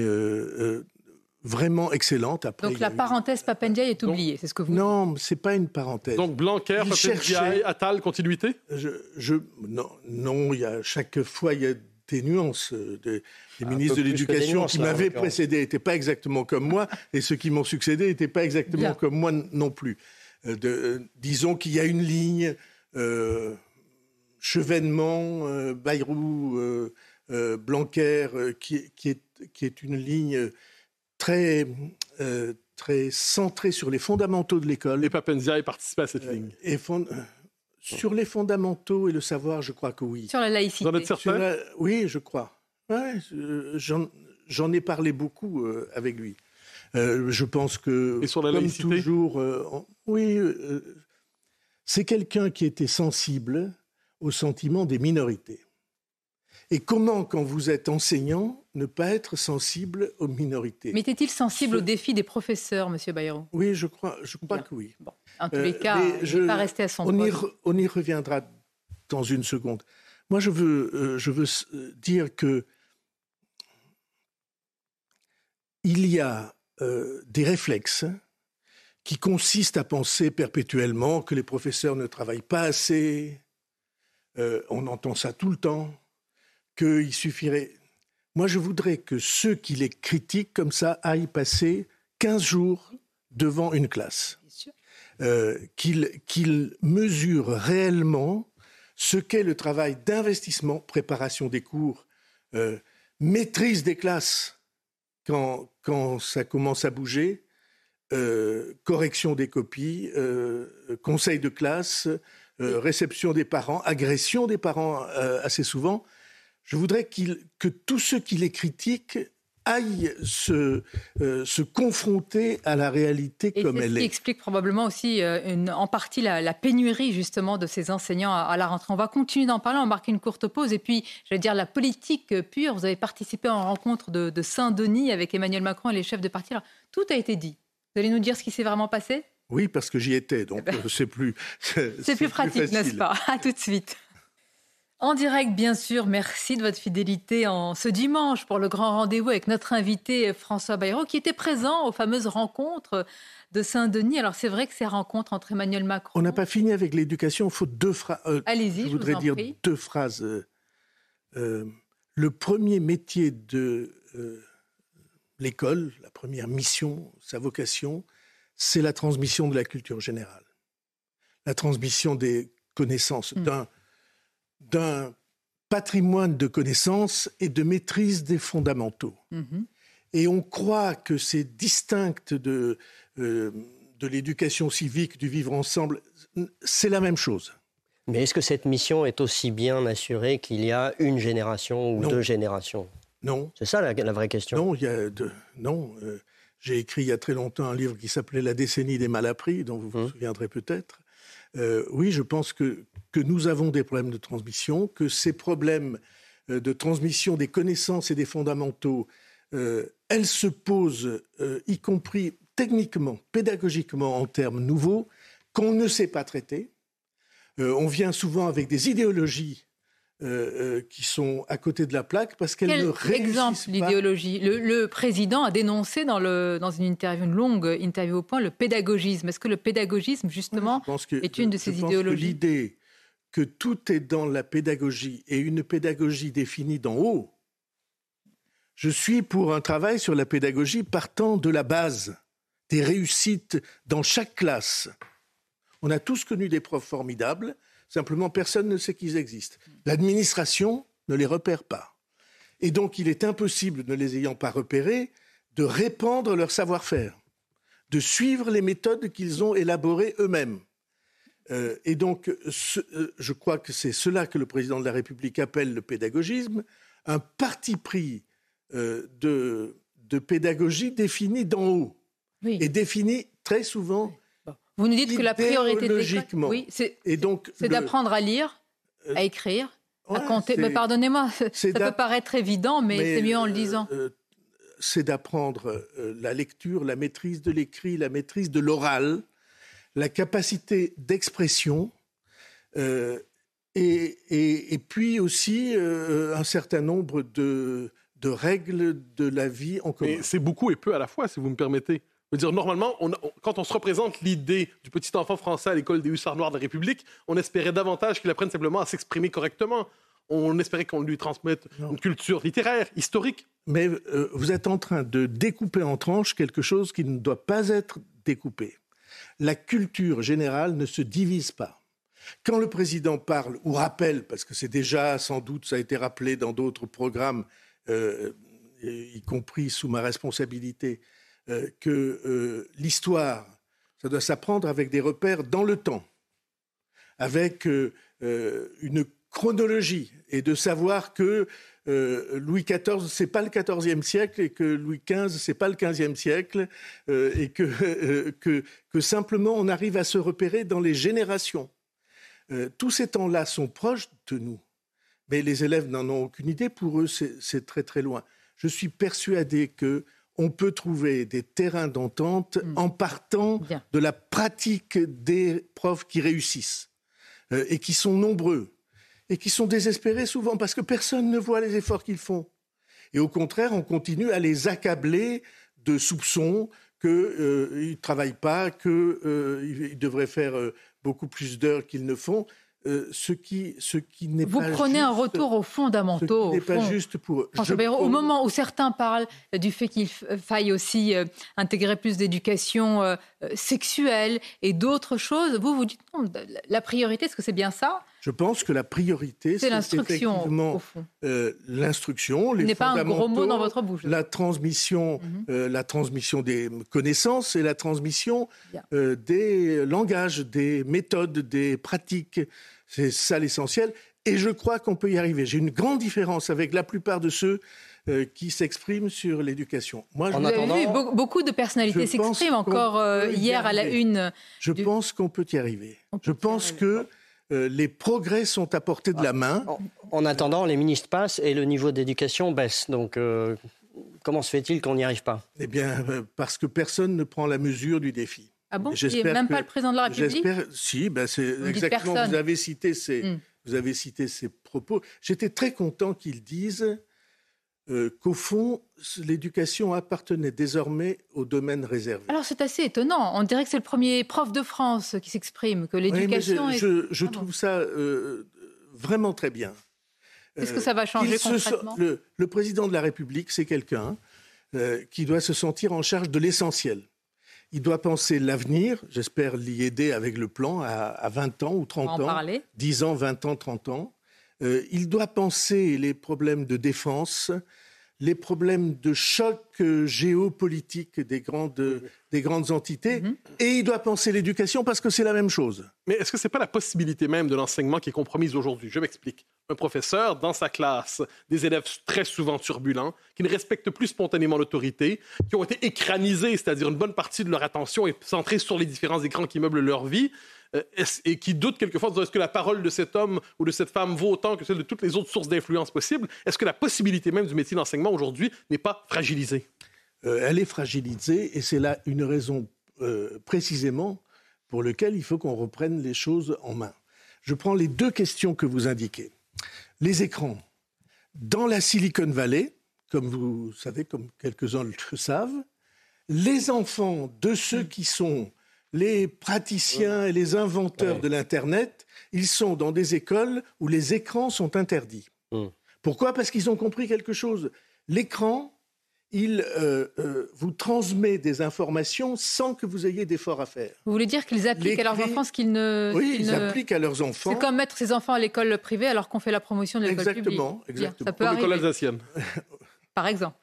vraiment excellentes. Après, Donc la parenthèse Papendiaï est oubliée, c'est ce que vous Non, c'est pas une parenthèse. Donc Blanquer, Papendiaï, cherchait... Attal, continuité? Je, je, non, non, il y a, chaque fois, il y a des nuances. des ministres de l'Éducation qui m'avaient précédé n'étaient pas exactement comme moi, et ceux qui m'ont succédé n'étaient pas exactement comme moi non plus. Euh, euh, disons qu'il y a une ligne, euh, Chevènement, Bayrou, Blanquer, qui, qui, est, qui, est, une ligne très, très centrée sur les fondamentaux de l'école. Et Papendia participé à cette ligne. Et sur les fondamentaux et le savoir, je crois que oui. Sur la laïcité. Oui, je crois. J'en ai parlé beaucoup euh, avec lui. Euh, je pense que, et sur la comme laïcité? toujours, euh, oui, c'est quelqu'un qui était sensible au sentiment des minorités. Et comment, quand vous êtes enseignant, ne pas être sensible aux minorités? Mais était-il sensible aux défis des professeurs, M. Bayrou? Oui, je crois, je crois que oui. En tous les euh, cas, je, il n'est pas resté à son on y, on y reviendra dans une seconde. Moi, je veux, euh, je veux euh, dire que il y a des réflexes qui consistent à penser perpétuellement que les professeurs ne travaillent pas assez. on entend ça tout le temps qu'il suffirait. Moi, je voudrais que ceux qui les critiquent comme ça aillent passer 15 jours devant une classe. Euh, qu'ils mesurent réellement ce qu'est le travail d'investissement, préparation des cours, euh, maîtrise des classes quand, quand, ça commence à bouger, euh, correction des copies, conseil de classe, réception des parents, agression des parents assez souvent je voudrais que tous ceux qui les critiquent aillent se, euh, se confronter à la réalité comme elle est. Ce qui explique probablement aussi euh, en partie la, pénurie justement de ces enseignants à, la rentrée. On va continuer d'en parler, on va marquer une courte pause. Et puis, je vais dire, la politique pure, vous avez participé en rencontre de, Saint-Denis avec Emmanuel Macron et les chefs de parti. Alors, tout a été dit. Vous allez nous dire ce qui s'est vraiment passé? Oui, parce que j'y étais, donc eh ben, c'est plus... C'est plus pratique, n'est-ce pas? À tout de suite. En direct, bien sûr. Merci de votre fidélité en ce dimanche pour le grand rendez-vous avec notre invité François Bayrou, qui était présent aux fameuses rencontres de Saint-Denis. Alors, c'est vrai que ces rencontres entre Emmanuel Macron. On n'a pas fini avec l'éducation. Il faut deux phrases. Euh, Allez-y, je voudrais dire deux phrases. Euh, euh, le premier métier de l'école, la première mission, sa vocation, c'est la transmission de la culture générale. La transmission des connaissances mm. d'un d'un patrimoine de connaissances et de maîtrise des fondamentaux. Mhm. Et on croit que c'est distinct de, euh, de l'éducation civique, du vivre ensemble. C'est la même chose. Mais est-ce que cette mission est aussi bien assurée qu'il y a une génération ou deux générations? Non. C'est ça la, vraie question. Non, il y a de... non. Euh, j'ai écrit il y a très longtemps un livre qui s'appelait La décennie des malappris, dont vous vous hum. souviendrez peut-être. Euh, oui, je pense que, nous avons des problèmes de transmission, que ces problèmes euh, de transmission des connaissances et des fondamentaux, euh, elles se posent, y compris techniquement, pédagogiquement, en termes nouveaux, qu'on ne sait pas traiter. on vient souvent avec des idéologies euh, euh, qui sont à côté de la plaque parce qu'elles ne réussissent exemple l'idéologie le, président a dénoncé dans, le, dans une interview, une longue interview au point, le pédagogisme. Est-ce que le pédagogisme, justement, est une de ces idéologies L'idée que tout est dans la pédagogie et une pédagogie définie d'en haut, je suis pour un travail sur la pédagogie partant de la base, des réussites dans chaque classe. On a tous connu des profs formidables, Simplement, personne ne sait qu'ils existent. L'administration ne les repère pas. Et donc, il est impossible, ne les ayant pas repérés, de répandre leur savoir-faire, de suivre les méthodes qu'ils ont élaborées eux-mêmes. Euh, et donc, euh, je crois que c'est cela que le président de la République appelle le pédagogisme, un parti pris euh, de, pédagogie défini d'en haut et défini très souvent vous nous dites que la priorité de l'école, oui, c'est d'apprendre à lire, euh, à écrire, à compter. Mais pardonnez-moi, ça peut paraître évident, mais, c'est mieux en le disant. Euh, c'est d'apprendre euh, la lecture, la maîtrise de l'écrit, la maîtrise de l'oral, la capacité d'expression, et, et, puis aussi un certain nombre de, de règles de la vie en commun. C'est beaucoup et peu à la fois, si vous me permettez dire, normalement, quand on se représente l'idée du petit enfant français à l'école des hussards noirs de la République, on espérait davantage qu'il apprenne simplement à s'exprimer correctement. On espérait qu'on lui transmette une culture littéraire, historique. Mais euh, vous êtes en train de découper en tranches quelque chose qui ne doit pas être découpé. La culture générale ne se divise pas. Quand le président parle ou rappelle, parce que c'est déjà sans doute, ça a été rappelé dans d'autres programmes, euh, y compris sous ma responsabilité, euh, que euh, l'histoire, ça doit s'apprendre avec des repères dans le temps, avec euh, une chronologie, et de savoir que Louis XIV, c'est pas le XIVe siècle, et que Louis XV, c'est pas le XVe siècle, et que, simplement on arrive à se repérer dans les générations. tous ces temps-là sont proches de nous, mais les élèves n'en ont aucune idée. Pour eux, c'est très très loin. Je suis persuadé que on peut trouver des terrains d'entente mm. en partant de la pratique des profs qui réussissent euh, et qui sont nombreux et qui sont désespérés souvent parce que personne ne voit les efforts qu'ils font. Et au contraire, on continue à les accabler de soupçons qu'ils euh, ne travaillent pas, qu'ils euh, devraient faire beaucoup plus d'heures qu'ils ne font. Euh, ce qui, ce qui n'est Vous prenez un retour aux fondamentaux. Ce n'est pas juste pour. Au moment où certains parlent du fait qu'il faille aussi euh, intégrer plus d'éducation euh, sexuelle et d'autres choses, vous vous dites non, la priorité, est-ce que c'est bien ça? Je pense que la priorité, c'est l'instruction. Euh, l'instruction, les n'est pas un gros mot dans votre bouche. La transmission, mhm. euh, la transmission des connaissances et la transmission euh, des langages, des méthodes, des pratiques. C'est ça l'essentiel. Et je crois qu'on peut y arriver. J'ai une grande différence avec la plupart de ceux qui s'expriment sur l'éducation. Moi, je... Vous avez vu, beaucoup de personnalités s'expriment encore hier à la une. Je pense qu'on peut y arriver. je pense que euh, les progrès sont à portée de la main. En, attendant, les ministres passent et le niveau d'éducation baisse. Donc, euh, comment se fait-il qu'on n'y arrive pas? Eh bien, euh, parce que personne ne prend la mesure du défi. Ah bon? Il même pas le président de la République? J'espère. Si, ben c'est exactement. Vous avez cité ces, hmm. vous avez cité ces propos. J'étais très content qu'ils disent euh, qu'au fond, l'éducation appartenait désormais au domaine réservé. Alors c'est assez étonnant. On dirait que c'est le premier prof de France qui s'exprime, que l'éducation est... Je, trouve ça euh, vraiment très bien. Est-ce que ça va changer concrètement? le, président de la République, c'est quelqu'un euh, qui doit se sentir en charge de l'essentiel. Il doit penser l'avenir, j'espère l'y aider avec le plan à, 20 ans ou 30 ans, parler. 10 ans, 20 ans, 30 ans. Il doit penser les problèmes de défense, les problèmes de choc euh, géopolitique des grandes, des grandes entités, mhm. et il doit penser l'éducation parce que c'est la même chose. Mais est-ce que ce n'est pas la possibilité même de l'enseignement qui est compromise aujourd'hui? Je m'explique. un professeur dans sa classe des élèves très souvent turbulents, qui ne respectent plus spontanément l'autorité, qui ont été écranisés, c'est-à-dire une bonne partie de leur attention est centrée sur les différents écrans qui meublent leur vie, euh, et qui doutent quelquefois est-ce que la parole de cet homme ou de cette femme vaut autant que celle de toutes les autres sources d'influence possibles? Est-ce que la possibilité même du métier d'enseignement aujourd'hui n'est pas fragilisée? Euh, Elle est fragilisée et c'est là une raison euh, précisément pour laquelle il faut qu'on reprenne les choses en main. Je prends les deux questions que vous indiquez. Les écrans. Dans la Silicon Valley, comme vous savez, comme quelques-uns le savent, les enfants de ceux qui sont les praticiens et les inventeurs de l'Internet, ils sont dans des écoles où les écrans sont interdits. Hmm. Pourquoi? Parce qu'ils ont compris quelque chose. L'écran, il euh, euh, vous transmet des informations sans que vous ayez d'efforts à faire. Vous voulez dire qu'ils appliquent à leurs enfants ce qu'ils ne... Oui, ils appliquent à leurs enfants. C'est comme mettre ses enfants à l'école privée alors qu'on fait la promotion de l'école publique. Exactement, exactement. Ça peut l'école alsacienne. Par exemple.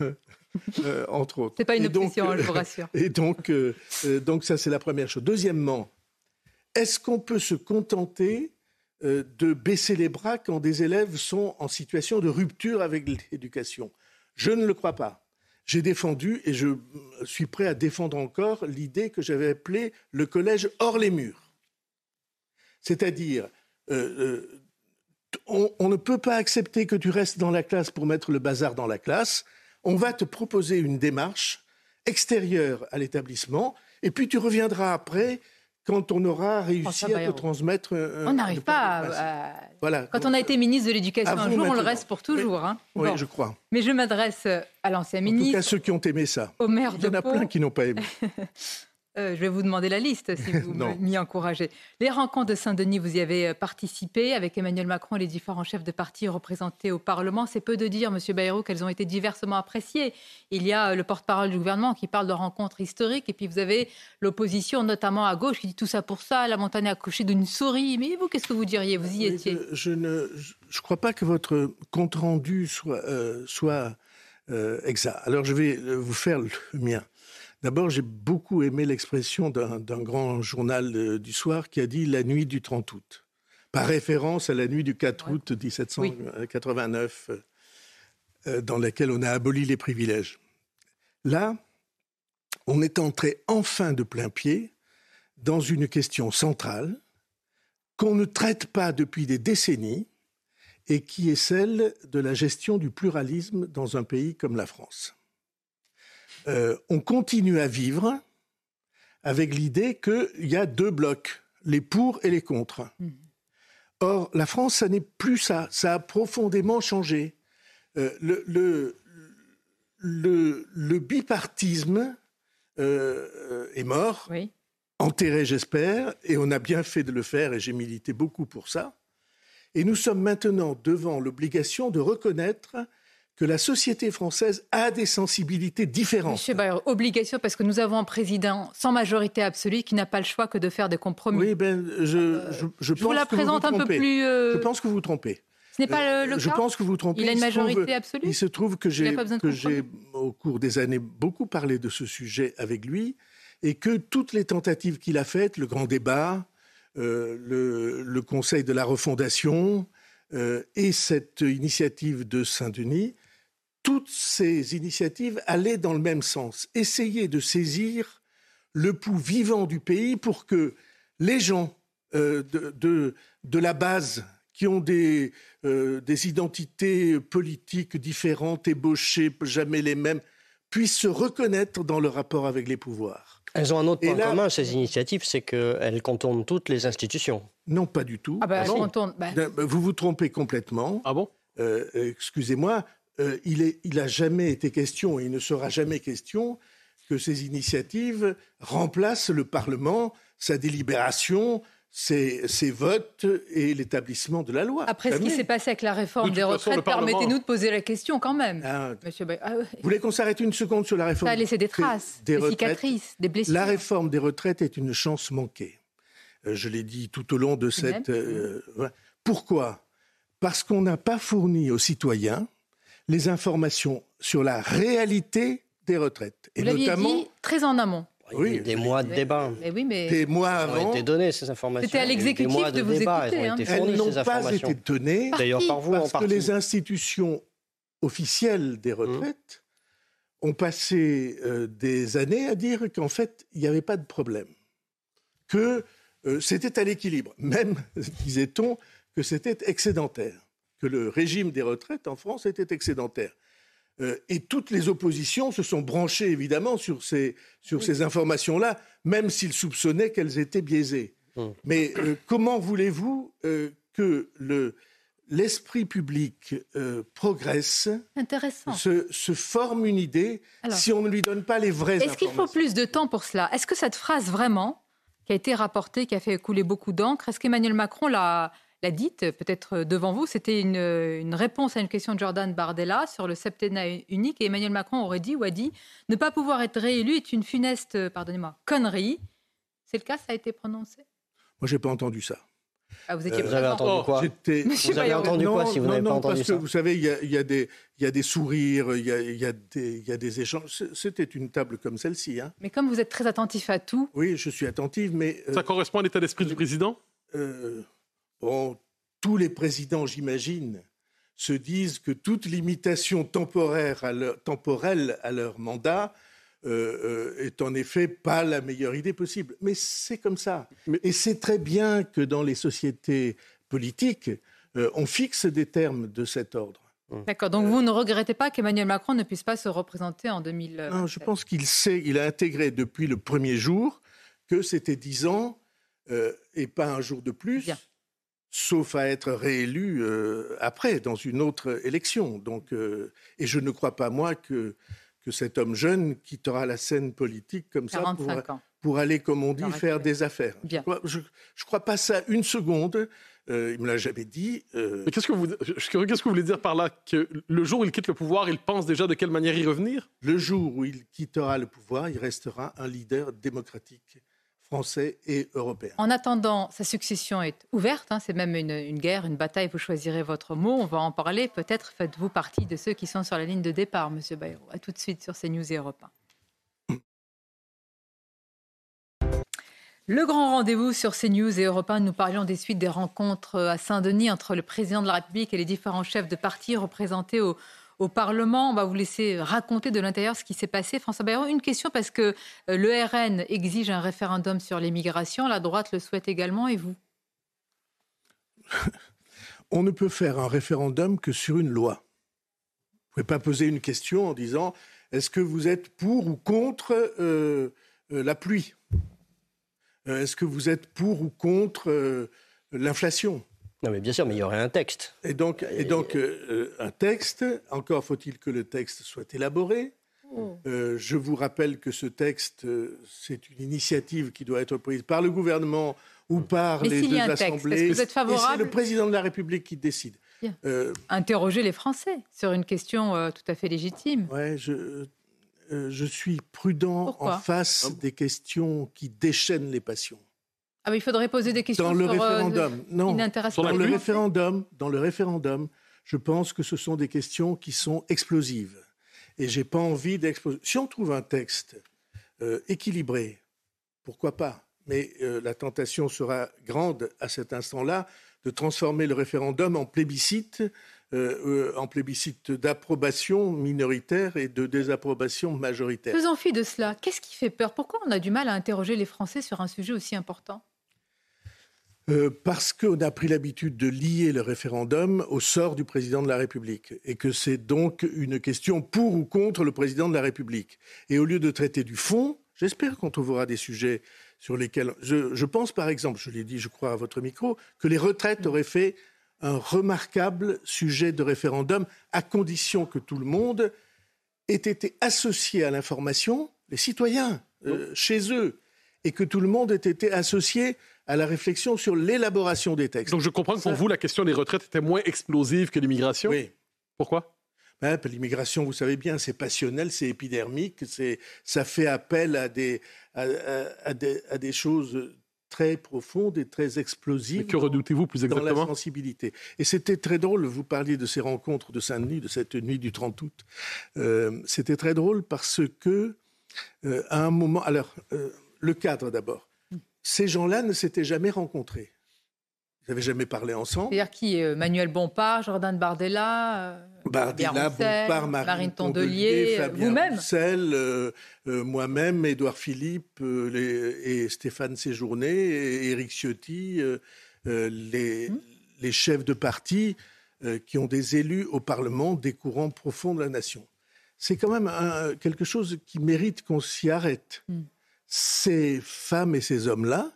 Euh, entre autres. C'est pas une option, je vous rassure. Et donc, donc ça, c'est la première chose. Deuxièmement, est-ce qu'on peut se contenter de baisser les bras quand des élèves sont en situation de rupture avec l'éducation? Je ne le crois pas. J'ai défendu, et je suis prêt à défendre encore, l'idée que j'avais appelée le collège hors les murs. C'est-à-dire, euh, euh, on, ne peut pas accepter que tu restes dans la classe pour mettre le bazar dans la classe. On va te proposer une démarche extérieure à l'établissement, et puis tu reviendras après quand on aura réussi à te transmettre. on n'arrive pas à, Voilà. Quand on a été ministre de l'Éducation un jour, on le reste pour toujours. Hein. Oui, je crois. Mais je m'adresse à l'ancien ministre. En tout cas, ceux qui ont aimé ça. Au maire Il y en a plein qui n'ont pas aimé. Euh, je vais vous demander la liste si vous m'y encouragez. Les rencontres de Saint-Denis, vous y avez euh, participé avec Emmanuel Macron et les différents chefs de parti représentés au Parlement. C'est peu de dire, Monsieur Bayrou, qu'elles ont été diversement appréciées. Il y a euh, le porte-parole du gouvernement qui parle de rencontres historiques, et puis vous avez l'opposition, notamment à gauche, qui dit tout ça pour ça, la montagne a couché d'une souris. Mais vous, qu'est-ce que vous diriez? Vous y étiez? Je ne je crois pas que votre compte-rendu soit, soit exact. Alors je vais vous faire le mien. D'abord, j'ai beaucoup aimé l'expression d'un grand journal euh, du soir qui a dit la nuit du 30 août, par référence à la nuit du 4 août 1789, euh, euh, dans laquelle on a aboli les privilèges. Là, on est entré enfin de plein pied dans une question centrale qu'on ne traite pas depuis des décennies et qui est celle de la gestion du pluralisme dans un pays comme la France. Euh, on continue à vivre avec l'idée qu'il y a deux blocs, les pour et les contre. Mmh. Or, la France, ça n'est plus ça. Ça a profondément changé. Euh, le, bipartisme euh, est mort, enterré, j'espère, et on a bien fait de le faire, et j'ai milité beaucoup pour ça. Et nous sommes maintenant devant l'obligation de reconnaître que la société française a des sensibilités différentes. Monsieur Bayer, obligation parce que nous avons un président sans majorité absolue qui n'a pas le choix que de faire des compromis. Oui, ben, je, euh, je, je, vous la présente un peu plus. Euh, je pense que vous vous trompez. Ce n'est pas le, euh, Je pense que vous vous trompez. Il a une majorité absolue. Il se trouve que j'ai, au cours des années, beaucoup parlé de ce sujet avec lui et que toutes les tentatives qu'il a faites, le grand débat, le, le, Conseil de la refondation et cette initiative de Saint-Denis, toutes ces initiatives allaient dans le même sens, essayer de saisir le pouls vivant du pays pour que les gens euh, de, de, la base qui ont des, euh, des identités politiques différentes, ébauchées, jamais les mêmes, puissent se reconnaître dans le rapport avec les pouvoirs. Elles ont un autre point commun, ces initiatives, c'est qu'elles contournent toutes les institutions. Non, pas du tout. Ah bah, bah. Vous vous trompez complètement. Ah bon? Euh, Excusez-moi, euh, il n'a jamais été question, et il ne sera jamais question, que ces initiatives remplacent le Parlement, sa délibération, ses, votes et l'établissement de la loi. Après ce qui s'est passé avec la réforme des retraites, permettez-nous de poser la question quand même. Ah, ah Vous voulez qu'on s'arrête une seconde sur la réforme Ça a laissé des traces, des, cicatrices, des blessures. La réforme des retraites est une chance manquée. Euh, je l'ai dit tout au long de cette... Euh, pourquoi? Parce qu'on n'a pas fourni aux citoyens les informations sur la réalité des retraites. Et notamment, dit très en amont. Oui, des mois de débat. Mais oui, mais Des mois avant, ont été données ces informations. C'était à l'exécutif de vous débat, écouter, Elles ont hein. été elles fournies, n'ont ces pas informations. été données D'ailleurs par vous en parce que les institutions officielles des retraites ont passé euh, des années à dire qu'en fait, il n'y avait pas de problème, que euh, c'était à l'équilibre, même, disait-on, que c'était excédentaire, que le régime des retraites en France était excédentaire. Euh, et toutes les oppositions se sont branchées évidemment sur ces, sur ces informations-là, même s'ils soupçonnaient qu'elles étaient biaisées. Hum. Mais euh, comment voulez-vous euh, que le, l'esprit public progresse, se, se forme une idée Alors, si on ne lui donne pas les vraies Est-ce qu'il faut plus de temps pour cela? Est-ce que cette phrase vraiment, qui a été rapportée, qui a fait couler beaucoup d'encre, est-ce qu'Emmanuel Macron l'a l'a dite, peut-être devant vous C'était une, une réponse à une question de Jordan Bardella sur le septennat unique. Et Emmanuel Macron aurait dit ou a dit ne pas pouvoir être réélu est une funeste, pardonnez-moi, connerie. C'est le cas, ça a été prononcé? Moi, j'ai pas entendu ça. ah, Vous étiez Euh, vous avez entendu Oh, quoi Monsieur Vous avez entendu quoi si vous n'avez pas non, entendu parce ça? que vous savez, il y a, y des, il y a des sourires, il y a, il y a des, il y a des échanges. C'était une table comme celle-ci. Hein. Mais comme vous êtes très attentif à tout, Oui, je suis attentive, mais euh, Ça correspond à l'état d'esprit du président? euh, bon, tous les présidents, j'imagine, se disent que toute limitation temporaire à leur, temporelle à leur mandat euh, euh, est en effet pas la meilleure idée possible. Mais c'est comme ça. Et c'est très bien que dans les sociétés politiques, euh, on fixe des termes de cet ordre. d'accord. Donc vous ne regrettez pas qu'Emmanuel Macron ne puisse pas se représenter en 2000 Non, je pense qu'il sait, il a intégré depuis le premier jour que c'était dix ans euh, et pas un jour de plus, Bien. Sauf à être réélu euh, après, dans une autre élection. Donc, euh, et je ne crois pas, moi, que, que cet homme jeune quittera la scène politique comme ça pour, 45 ans. pour aller, comme on dit, faire des affaires. Bien. Je ne crois pas ça une seconde. Euh, il me l'a jamais dit. euh, Mais qu'est-ce que vous, qu'est-ce que vous voulez dire par là? Que le jour où il quitte le pouvoir, il pense déjà de quelle manière y revenir? Le jour où il quittera le pouvoir, il restera un leader démocratique français et européen. En attendant, sa succession est ouverte. hein, c'est même une, guerre, une bataille. Vous choisirez votre mot. On va en parler. Peut-être faites-vous partie de ceux qui sont sur la ligne de départ, Monsieur Bayrou. À tout de suite sur CNews et Europe 1. Le grand rendez-vous sur CNews et Europe 1, nous parlions des suites des rencontres à Saint-Denis entre le président de la République et les différents chefs de parti représentés au, au Parlement. On va vous laisser raconter de l'intérieur ce qui s'est passé. François Bayrou, une question parce que euh, le RN exige un référendum sur l'immigration, la droite le souhaite également et vous? On ne peut faire un référendum que sur une loi. Vous ne pouvez pas poser une question en disant est-ce que vous êtes pour ou contre euh, euh, la pluie? Est-ce que vous êtes pour ou contre l'inflation? Non, mais bien sûr, mais il y aurait un texte. Et donc, et donc euh, un texte, encore faut-il que le texte soit élaboré. Euh, je vous rappelle que ce texte, euh, c'est une initiative qui doit être prise par le gouvernement ou par Mais les s'il y deux a un texte, assemblées. est-ce que vous êtes favorable c'est le président de la République qui décide. Euh, Interroger les Français sur une question euh, tout à fait légitime. ouais, je, euh, je suis prudent Pourquoi? en face des questions qui déchaînent les passions. Ah, mais il faudrait poser des questions Dans le sur, euh, référendum, qui non. Sur Dans le référendum, dans le référendum, je pense que ce sont des questions qui sont explosives. Et j'ai pas envie d'exploser. Si on trouve un texte euh, équilibré, pourquoi pas? Mais euh, la tentation sera grande à cet instant-là de transformer le référendum en plébiscite, euh, euh, en plébiscite d'approbation minoritaire et de désapprobation majoritaire. Faisons fi de cela. Qu'est-ce qui fait peur? Pourquoi on a du mal à interroger les Français sur un sujet aussi important? Euh, parce qu'on a pris l'habitude de lier le référendum au sort du président de la République et que c'est donc une question pour ou contre le président de la République. Et au lieu de traiter du fond, j'espère qu'on trouvera des sujets sur lesquels... Je, je pense par exemple, je l'ai dit je crois à votre micro, que les retraites auraient fait un remarquable sujet de référendum à condition que tout le monde ait été associé à l'information, les citoyens, euh, chez eux, et que tout le monde ait été associé à la réflexion sur l'élaboration des textes. Donc je comprends que pour Ça- vous, la question des retraites était moins explosive que l'immigration. Oui. Pourquoi? Hein, puis L'immigration, vous savez bien, c'est passionnel, c'est épidermique, ça fait appel à des, à, à- à des, à des choses très profondes et très explosives. Mais Que redoutez-vous plus dans la exactement? sensibilité. Et c'était très drôle, vous parliez de ces rencontres de Saint-Denis, de cette nuit du 30 août. Euh, c'était très drôle parce que Euh, à un moment, alors, euh, le cadre d'abord. Ces gens-là ne s'étaient jamais rencontrés. Ils n'avaient jamais parlé ensemble. C'est-à-dire qui euh, Manuel Bompard, Jordan Bardella, Bardella, Bompard, Marine, Marine Tondelier, Fabien vous-même moi-même, Édouard Philippe les, et Stéphane Séjourné, et Éric Ciotti, les, Hum. les chefs de parti qui ont des élus au Parlement des courants profonds de la nation c'est quand même un, quelque chose qui mérite qu'on s'y arrête. Mm. Ces femmes et ces hommes-là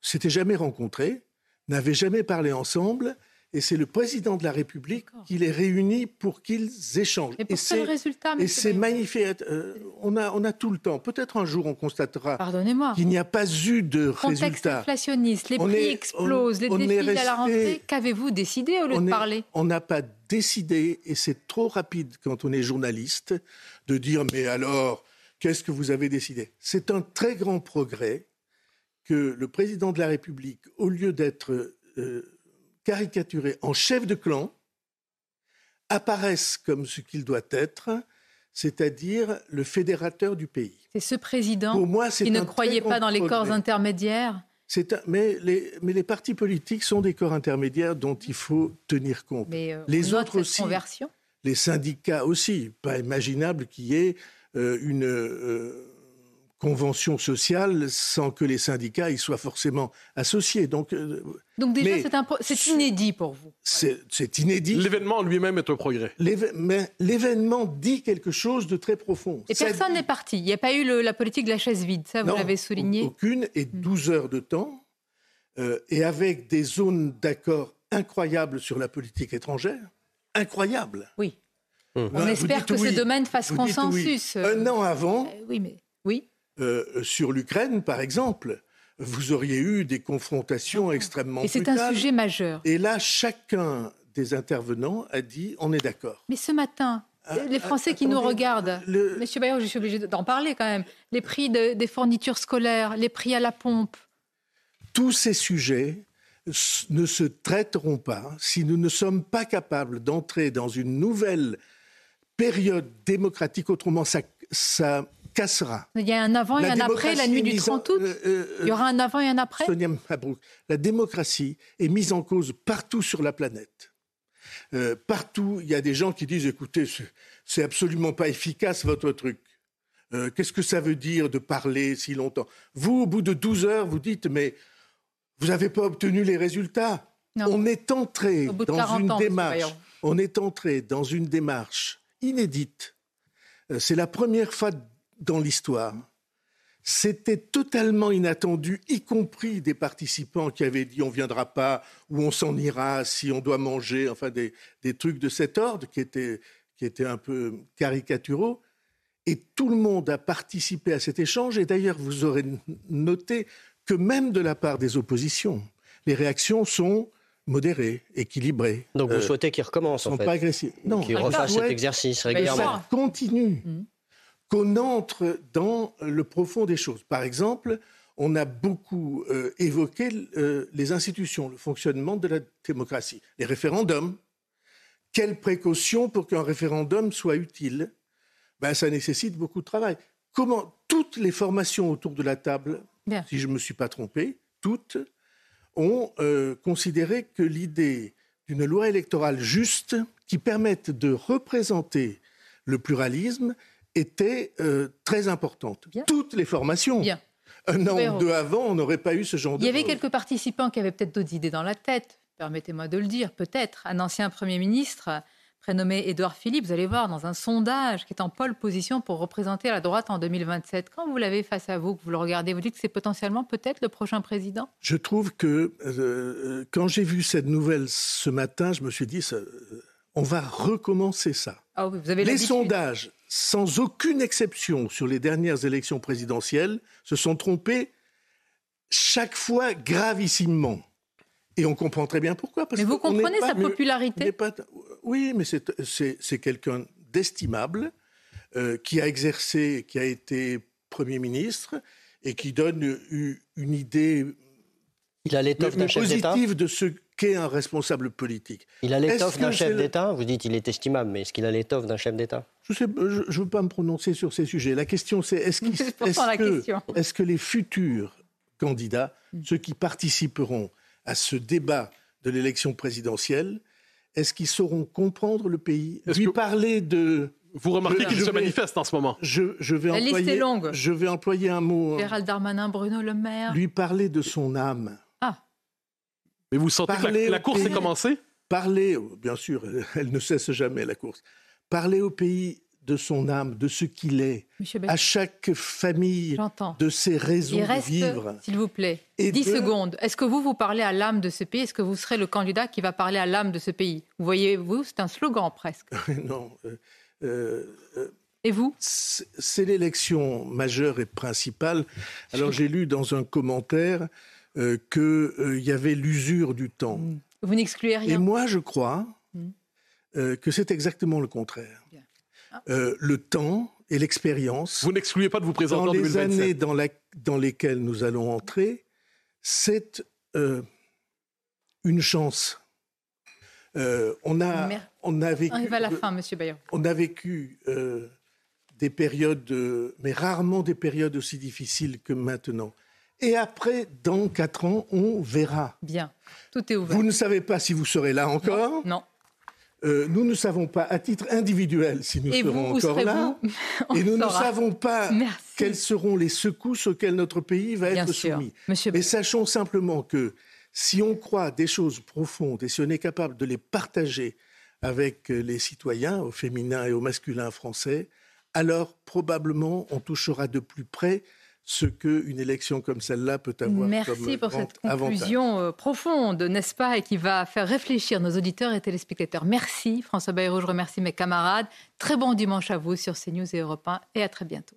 s'étaient jamais rencontrés, n'avaient jamais parlé ensemble, et c'est le président de la République qui les réunit pour qu'ils échangent. Et pour quel résultat Et c'est magnifique. Euh, on, a, on a tout le temps. Peut-être un jour on constatera qu'il n'y a pas eu de Contexte résultat. inflationniste, les On prix est- explosent, on- les défis à la rentrée. Qu'avez-vous décidé au lieu de est- parler? On n'a pas décidé, et c'est trop rapide quand on est journaliste, de dire mais alors, qu'est-ce que vous avez décidé? C'est un très grand progrès que le président de la République, au lieu d'être euh, caricaturé en chef de clan, apparaisse comme ce qu'il doit être, c'est-à-dire le fédérateur du pays. C'est ce président Pour moi, qui ne croyait pas dans les corps intermédiaires? Un- mais, les, mais les partis politiques sont des corps intermédiaires dont il faut tenir compte. Mais euh, Les autres aussi. conversion? les syndicats aussi. Pas imaginable qu'il y ait une euh, convention sociale sans que les syndicats y soient forcément associés. Donc, euh, Donc déjà, Mais- c'est un pro- c'est inédit pour vous. c'est c'est inédit. L'événement lui-même est un progrès. L'éve- Mais l'événement dit quelque chose de très profond. Et Ça personne dit- n'est parti. Il n'y a pas eu le- la politique de la chaise vide. Ça, vous Non, l'avez souligné. Mm. Aucune, et 12 heures de temps, euh, et avec des zones d'accord incroyables sur la politique étrangère. Incroyables. Oui. Là, On espère que oui. ces domaines fassent Vous dites oui. consensus. Un an avant, Euh, Oui, mais oui. euh, sur l'Ukraine, par exemple, vous auriez eu des confrontations extrêmement Et c'est un sujet majeur. Et là, chacun des intervenants a dit on est d'accord. Mais ce matin, Ah, les Français qui nous regardent, le- Monsieur Bayrou, je suis obligée d'en parler quand même. Les prix de- des fournitures scolaires, les prix à la pompe. Tous ces sujets ne se traiteront pas si nous ne sommes pas capables d'entrer dans une nouvelle période démocratique. Autrement, ça, ça cassera. Il y a un avant et La un après la nuit du mise en- 30 août. euh, euh, Il y aura un avant et un après? Sonia Mabrouk, la démocratie est mise en cause partout sur la planète. Euh, partout, il y a des gens qui disent écoutez, c'est- absolument pas efficace votre truc. Euh, Qu'est-ce que ça veut dire de parler si longtemps? Vous, au bout de 12 heures, vous dites mais vous n'avez pas obtenu les résultats? Non. On est entré Au bout de dans 40 une ans, monsieur démarche. Bayrou. On est entré dans une démarche inédite. Euh, C'est la première fois dans l'histoire. C'était totalement inattendu, y compris des participants qui avaient dit on viendra pas ou on s'en ira si on doit manger, enfin des, des trucs de cet ordre qui étaient, qui étaient un peu caricaturaux. Et tout le monde a participé à cet échange. Et d'ailleurs, vous aurez noté que même de la part des oppositions, les réactions sont modérées, équilibrées. Donc vous Euh, souhaitez qu'il recommence, en sont fait pas agressives. Non, Qu'il je refasse cet exercice régulièrement ça- ça continue, Mhm. qu'on entre dans le profond des choses. Par exemple, on a beaucoup euh, évoqué euh, les institutions, le fonctionnement de la démocratie, les référendums. Quelles précautions pour qu'un référendum soit utile? Ben, Ça nécessite beaucoup de travail. Comment toutes les formations autour de la table, Bien. si je ne me suis pas trompé, toutes ont euh, considéré que l'idée d'une loi électorale juste qui permette de représenter le pluralisme était euh, très importante. Bien. Toutes les formations. Bien. Un an ou deux avant, on n'aurait pas eu ce genre Il de y avait quelques participants qui avaient peut-être d'autres idées dans la tête. Permettez-moi de le dire, peut-être. Un ancien Premier ministre, prénommé Édouard Philippe, vous allez voir, dans un sondage qui est en pole position pour représenter la droite en 2027. Quand vous l'avez face à vous, que vous le regardez, vous dites que c'est potentiellement peut-être le prochain président? Je trouve que euh, quand j'ai vu cette nouvelle ce matin, je me suis dit, ça, euh, on va recommencer ça. Ah oui, vous avez Les sondages, sans aucune exception sur les dernières élections présidentielles, se sont trompés chaque fois gravissimement. Et on comprend très bien pourquoi. Parce Mais vous comprenez sa mieux- popularité? pas- Oui, mais c'est- quelqu'un d'estimable, euh, qui a exercé, qui a été Premier ministre et qui donne une idée Il a l'étoffe d'un chef d'État positive de ce qu'est un responsable politique. Il a l'étoffe d'un chef d'État Vous dites il est estimable, mais est-ce qu'il a l'étoffe d'un chef d'État? Je ne veux pas me prononcer sur ces sujets. La question, c'est est-ce qu'il- que, que les futurs candidats, ceux qui participeront à ce débat de l'élection présidentielle, est-ce qu'ils sauront comprendre le pays Lui que- parler de... Vous remarquez qu'il se vais- manifeste en ce moment? Je, je vais La liste employer, est longue. Je vais employer un mot. Gérald Darmanin, Bruno Le Maire. Lui parler de son âme. Ah, Mais vous sentez que la, la course est commencée? Parler, bien sûr, elle ne cesse jamais la course. Parler au pays de son âme, de ce qu'il est, à chaque famille de ses raisons Il de reste, vivre. s'il vous plaît, Et 10 de- secondes. Est-ce que vous, vous parlez à l'âme de ce pays? Est-ce que vous serez le candidat qui va parler à l'âme de ce pays? Vous voyez, vous, c'est un slogan presque. non, euh, euh, Et vous? c'est l'élection majeure et principale. Alors j'ai lu dans un commentaire euh, qu'il y avait l'usure du temps. Vous n'excluez Et rien moi, je crois Mm. euh, que c'est exactement le contraire. Bien. Euh, le temps et l'expérience, Vous n'excluez pas de vous présenter dans en les 2027. années dans, la- dans lesquelles nous allons entrer, c'est euh, une chance. Euh, on, a, on, a vécu, Arrive à la fin, Monsieur Bayrou. on a vécu euh, des périodes, mais rarement des périodes aussi difficiles que maintenant. Et après, dans quatre ans, on verra. Bien. Tout est ouvert. Vous ne savez pas si vous serez là encore. Non. Euh, nous ne savons pas à titre individuel si nous Et serons encore là. Et nous ne savons pas Merci. quelles seront les secousses auxquelles notre pays va Bien être sûr. soumis. Monsieur Mais sachons simplement que si on croit des choses profondes et si on est capable de les partager avec euh, les citoyens, au féminin et au masculin français, alors probablement on touchera de plus près ce qu'une élection comme celle-là peut avoir Merci comme pour cette conclusion euh, profonde, n'est-ce pas, et qui va faire réfléchir nos auditeurs et téléspectateurs. Merci François Bayrou, je remercie mes camarades. Très bon dimanche à vous sur CNews et Europe 1 et à très bientôt.